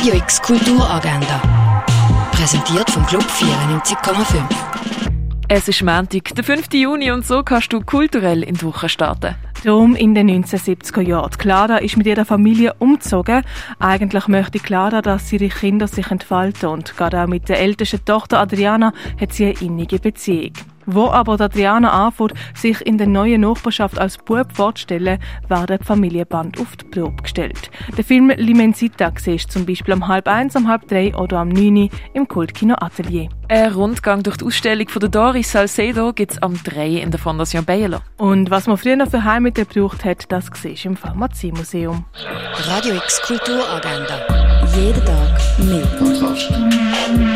Radio X Kulturagenda. Präsentiert vom Club 94,5. Es ist Montag, der 5. Juni und so kannst du kulturell in die Woche starten. Drum in den 1970er Jahren. Clara ist mit ihrer Familie umgezogen. Eigentlich möchte Clara, dass ihre Kinder sich entfalten und gerade auch mit der ältesten Tochter Adriana hat sie eine innige Beziehung. Wo aber Adriana anfängt, sich in der neuen Nachbarschaft als Bub vorzustellen, werden die Familienband auf die Probe gestellt. Der Film Limensita siehst zum Beispiel um halb eins, um halb drei oder am neun im Kultkino Atelier. Ein Rundgang durch die Ausstellung von der Doris Salcedo gibt es am 3 in der Fondation Baylor. Und was man früher noch für Heimmittel gebraucht hat, das siehst du im Pharmaziemuseum. Radio X Kulturagenda. Jeden Tag mehr.